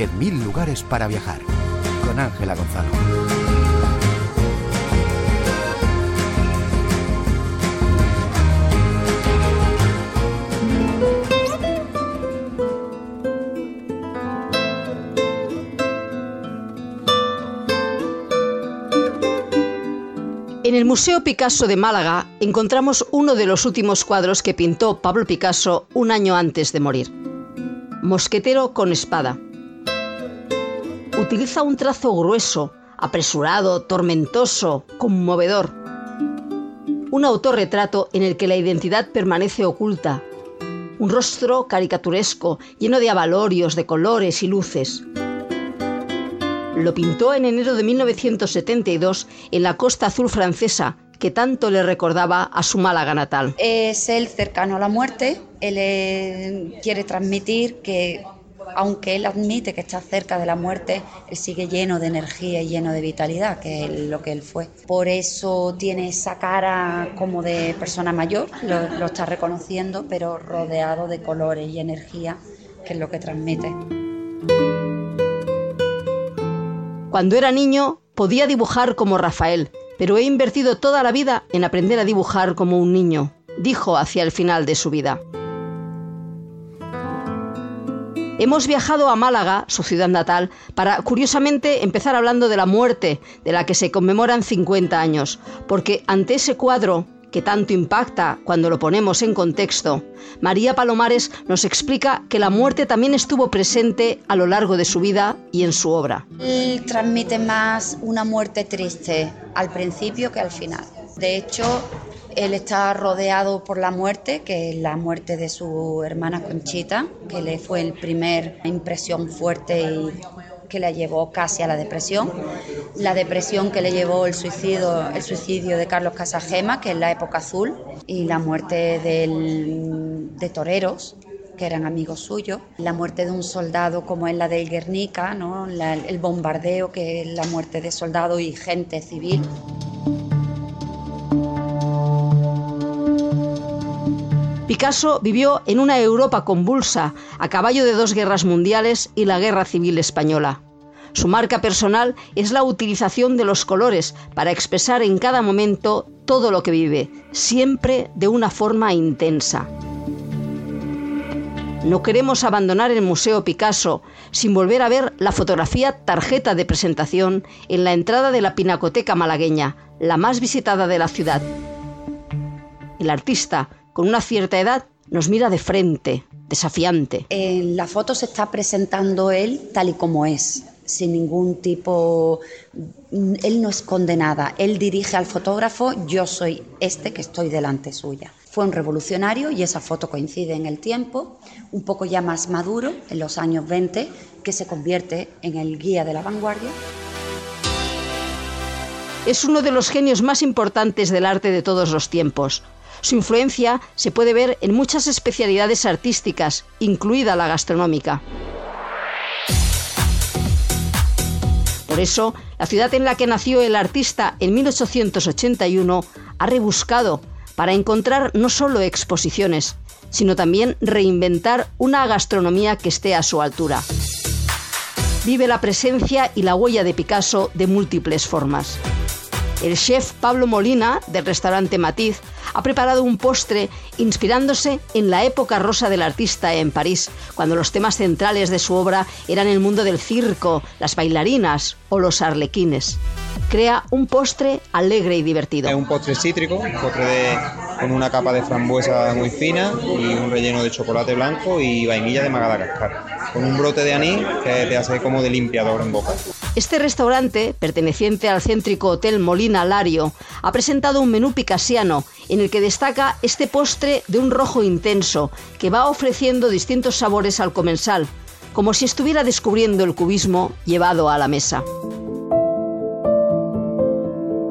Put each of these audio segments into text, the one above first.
10.000 lugares para viajar. Con Ángela Gonzalo. En el Museo Picasso de Málaga encontramos uno de los últimos cuadros que pintó Pablo Picasso un año antes de morir. Mosquetero con espada. Utiliza un trazo grueso, apresurado, tormentoso, conmovedor. Un autorretrato en el que la identidad permanece oculta. Un rostro caricaturesco, lleno de avalorios, de colores y luces. Lo pintó en enero de 1972 en la Costa Azul francesa, que tanto le recordaba a su Málaga natal. Es él cercano a la muerte, él eh, quiere transmitir que aunque él admite que está cerca de la muerte, él sigue lleno de energía y lleno de vitalidad, que es lo que él fue. Por eso tiene esa cara como de persona mayor, lo, lo está reconociendo, pero rodeado de colores y energía, que es lo que transmite. Cuando era niño podía dibujar como Rafael, pero he invertido toda la vida en aprender a dibujar como un niño, dijo hacia el final de su vida. Hemos viajado a Málaga, su ciudad natal, para, curiosamente, empezar hablando de la muerte, de la que se conmemoran 50 años, porque ante ese cuadro que tanto impacta cuando lo ponemos en contexto, María Palomares nos explica que la muerte también estuvo presente a lo largo de su vida y en su obra. Él transmite más una muerte triste al principio que al final. De hecho, él está rodeado por la muerte, que es la muerte de su hermana Conchita, que le fue el primer impresión fuerte y que la llevó casi a la depresión, la depresión que le llevó el suicidio, el suicidio de Carlos Casagema, que es la época azul, y la muerte de toreros, que eran amigos suyos, la muerte de un soldado como es la de Guernica, el bombardeo, que es la muerte de soldados y gente civil. Picasso vivió en una Europa convulsa, a caballo de dos guerras mundiales y la Guerra Civil Española. Su marca personal es la utilización de los colores para expresar en cada momento todo lo que vive, siempre de una forma intensa. No queremos abandonar el Museo Picasso sin volver a ver la fotografía tarjeta de presentación en la entrada de la Pinacoteca malagueña, la más visitada de la ciudad. El artista con una cierta edad, nos mira de frente, desafiante. En la foto se está presentando él tal y como es, sin ningún tipo... Él no esconde nada, él dirige al fotógrafo, yo soy este que estoy delante suya. Fue un revolucionario y esa foto coincide en el tiempo, un poco ya más maduro, en los años 20, que se convierte en el guía de la vanguardia. Es uno de los genios más importantes del arte de todos los tiempos. Su influencia se puede ver en muchas especialidades artísticas, incluida la gastronómica. Por eso, la ciudad en la que nació el artista en 1881 ha rebuscado para encontrar no solo exposiciones, sino también reinventar una gastronomía que esté a su altura. Vive la presencia y la huella de Picasso de múltiples formas. El chef Pablo Molina, del restaurante Matiz, ha preparado un postre inspirándose en la época rosa del artista en París, cuando los temas centrales de su obra eran el mundo del circo, las bailarinas o los arlequines. Crea un postre alegre y divertido. Es un postre cítrico, un postre con una capa de frambuesa muy fina y un relleno de chocolate blanco y vainilla de Madagascar, con un brote de anís que te hace como de limpiador en boca. Este restaurante, perteneciente al céntrico Hotel Molina Lario, ha presentado un menú picasiano en el que destaca este postre de un rojo intenso que va ofreciendo distintos sabores al comensal, como si estuviera descubriendo el cubismo llevado a la mesa.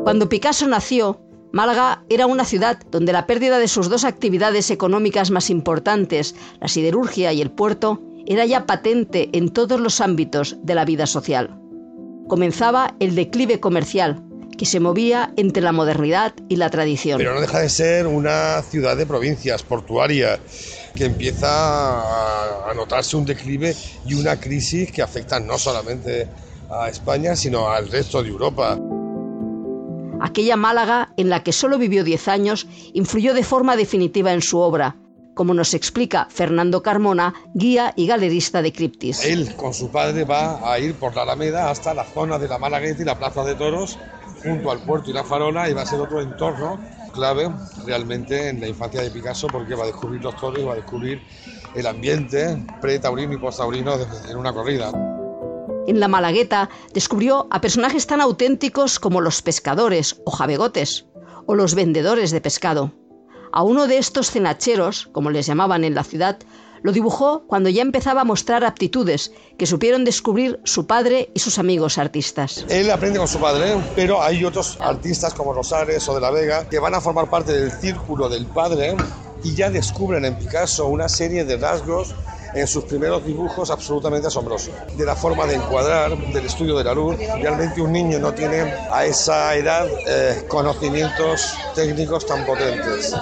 Cuando Picasso nació, Málaga era una ciudad donde la pérdida de sus dos actividades económicas más importantes, la siderurgia y el puerto, era ya patente en todos los ámbitos de la vida social comenzaba el declive comercial, que se movía entre la modernidad y la tradición. Pero no deja de ser una ciudad de provincias, portuaria, que empieza a notarse un declive y una crisis que afecta no solamente a España, sino al resto de Europa. Aquella Málaga, en la que solo vivió 10 años, influyó de forma definitiva en su obra, como nos explica Fernando Carmona, guía y galerista de Criptis. Él con su padre va a ir por la Alameda hasta la zona de la Malagueta y la Plaza de Toros, junto al puerto y la farola, y va a ser otro entorno clave realmente en la infancia de Picasso porque va a descubrir los toros y va a descubrir el ambiente pre-taurino y post-taurino en una corrida. En la Malagueta descubrió a personajes tan auténticos como los pescadores o jabegotes o los vendedores de pescado. A uno de estos cenacheros, como les llamaban en la ciudad, lo dibujó cuando ya empezaba a mostrar aptitudes que supieron descubrir su padre y sus amigos artistas. Él aprende con su padre, pero hay otros artistas como Rosares o de la Vega que van a formar parte del círculo del padre y ya descubren en Picasso una serie de rasgos en sus primeros dibujos absolutamente asombrosos. De la forma de encuadrar, del estudio de la luz, realmente un niño no tiene a esa edad eh, conocimientos técnicos tan potentes.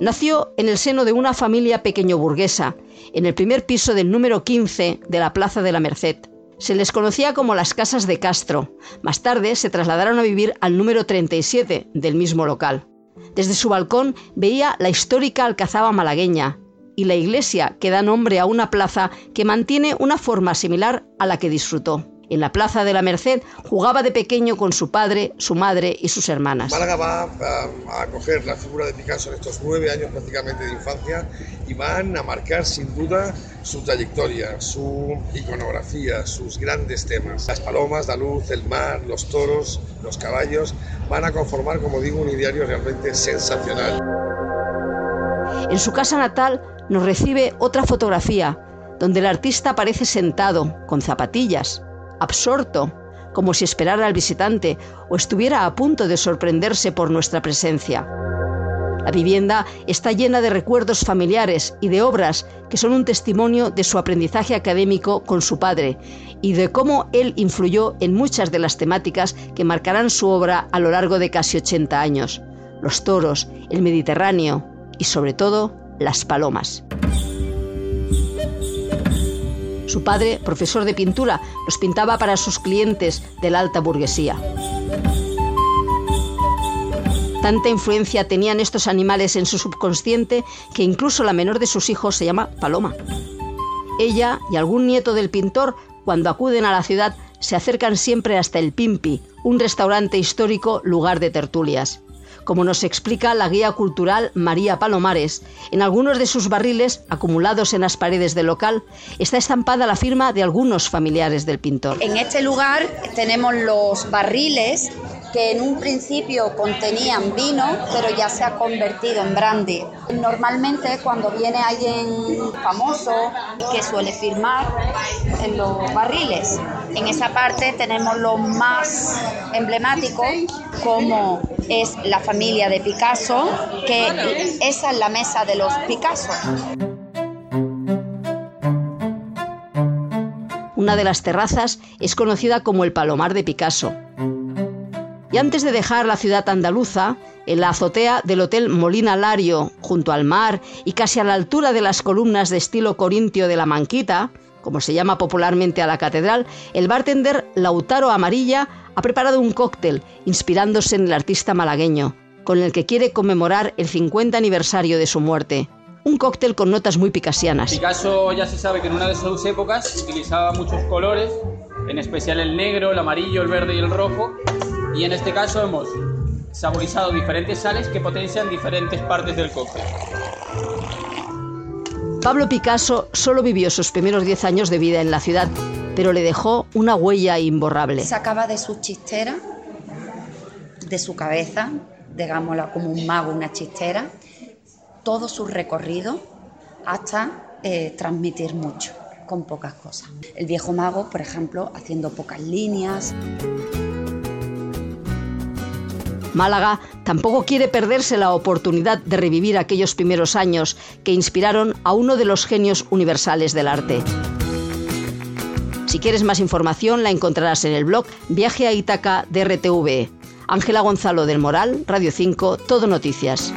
Nació en el seno de una familia pequeño burguesa, en el primer piso del número 15 de la Plaza de la Merced. Se les conocía como las Casas de Castro. Más tarde se trasladaron a vivir al número 37 del mismo local. Desde su balcón veía la histórica alcazaba malagueña, y la iglesia que da nombre a una plaza que mantiene una forma similar a la que disfrutó. En la Plaza de la Merced jugaba de pequeño con su padre, su madre y sus hermanas. Málaga va a, acoger la figura de Picasso en estos nueve años prácticamente de infancia y van a marcar sin duda su trayectoria, su iconografía, sus grandes temas. Las palomas, la luz, el mar, los toros, los caballos van a conformar, como digo, un ideario realmente sensacional. En su casa natal nos recibe otra fotografía donde el artista aparece sentado, con zapatillas, absorto, como si esperara al visitante o estuviera a punto de sorprenderse por nuestra presencia. La vivienda está llena de recuerdos familiares y de obras que son un testimonio de su aprendizaje académico con su padre y de cómo él influyó en muchas de las temáticas que marcarán su obra a lo largo de casi 80 años. Los toros, el Mediterráneo y sobre todo las palomas. Su padre, profesor de pintura, los pintaba para sus clientes de la alta burguesía. Tanta influencia tenían estos animales en su subconsciente que incluso la menor de sus hijos se llama Paloma. Ella y algún nieto del pintor, cuando acuden a la ciudad, se acercan siempre hasta el Pimpi, un restaurante histórico lugar de tertulias como nos explica la guía cultural María Palomares. En algunos de sus barriles, acumulados en las paredes del local, está estampada la firma de algunos familiares del pintor. En este lugar tenemos los barriles que en un principio contenían vino, pero ya se ha convertido en brandy. Normalmente cuando viene alguien famoso que suele firmar en los barriles, en esa parte tenemos lo más emblemático como es la familia de Picasso, que esa es la mesa de los Picasso. Una de las terrazas es conocida como el Palomar de Picasso antes de dejar la ciudad andaluza, en la azotea del Hotel Molina Lario, junto al mar y casi a la altura de las columnas de estilo corintio de la Manquita, como se llama popularmente a la catedral, el bartender Lautaro Amarilla ha preparado un cóctel inspirándose en el artista malagueño, con el que quiere conmemorar el 50 aniversario de su muerte. Un cóctel con notas muy picasianas. Picasso ya se sabe que en una de sus épocas utilizaba muchos colores, en especial el negro, el amarillo, el verde y el rojo, y en este caso hemos saborizado diferentes sales que potencian diferentes partes del cóctel. Pablo Picasso solo vivió sus primeros 10 años de vida en la ciudad, pero le dejó una huella imborrable. Sacaba de su chistera, de su cabeza, digámosla como un mago, una chistera, todo su recorrido hasta eh, transmitir mucho con pocas cosas. El viejo mago, por ejemplo, haciendo pocas líneas. Málaga tampoco quiere perderse la oportunidad de revivir aquellos primeros años que inspiraron a uno de los genios universales del arte. Si quieres más información la encontrarás en el blog Viaje a Ítaca de RTV. Ángela Gonzalo del Moral, Radio 5, Todo Noticias.